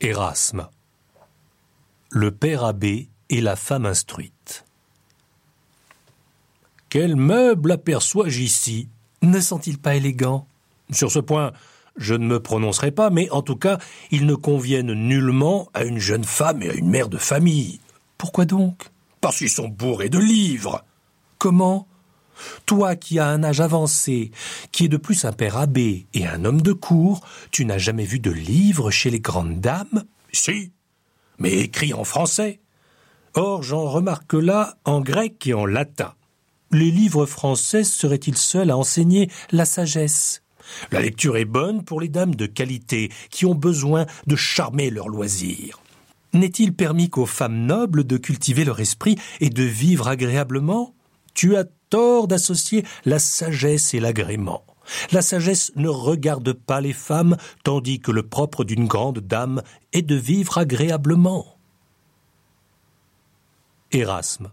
Erasme. Le père abbé et la femme instruite. Quel meuble aperçois-je ici? Ne sont-ils pas élégants Sur ce point, je ne me prononcerai pas, mais en tout cas, ils ne conviennent nullement à une jeune femme et à une mère de famille. Pourquoi donc? Parce qu'ils sont bourrés de livres. Comment? Toi qui as un âge avancé, qui est de plus un père abbé et un homme de cour, tu n'as jamais vu de livres chez les grandes dames? Si, mais écrits en français. Or, j'en remarque là en grec et en latin. Les livres français seraient-ils seuls à enseigner la sagesse? La lecture est bonne pour les dames de qualité qui ont besoin de charmer leur loisir. N'est-il permis qu'aux femmes nobles de cultiver leur esprit et de vivre agréablement? Tu as tort d'associer la sagesse et l'agrément. La sagesse ne regarde pas les femmes, tandis que le propre d'une grande dame est de vivre agréablement. Erasme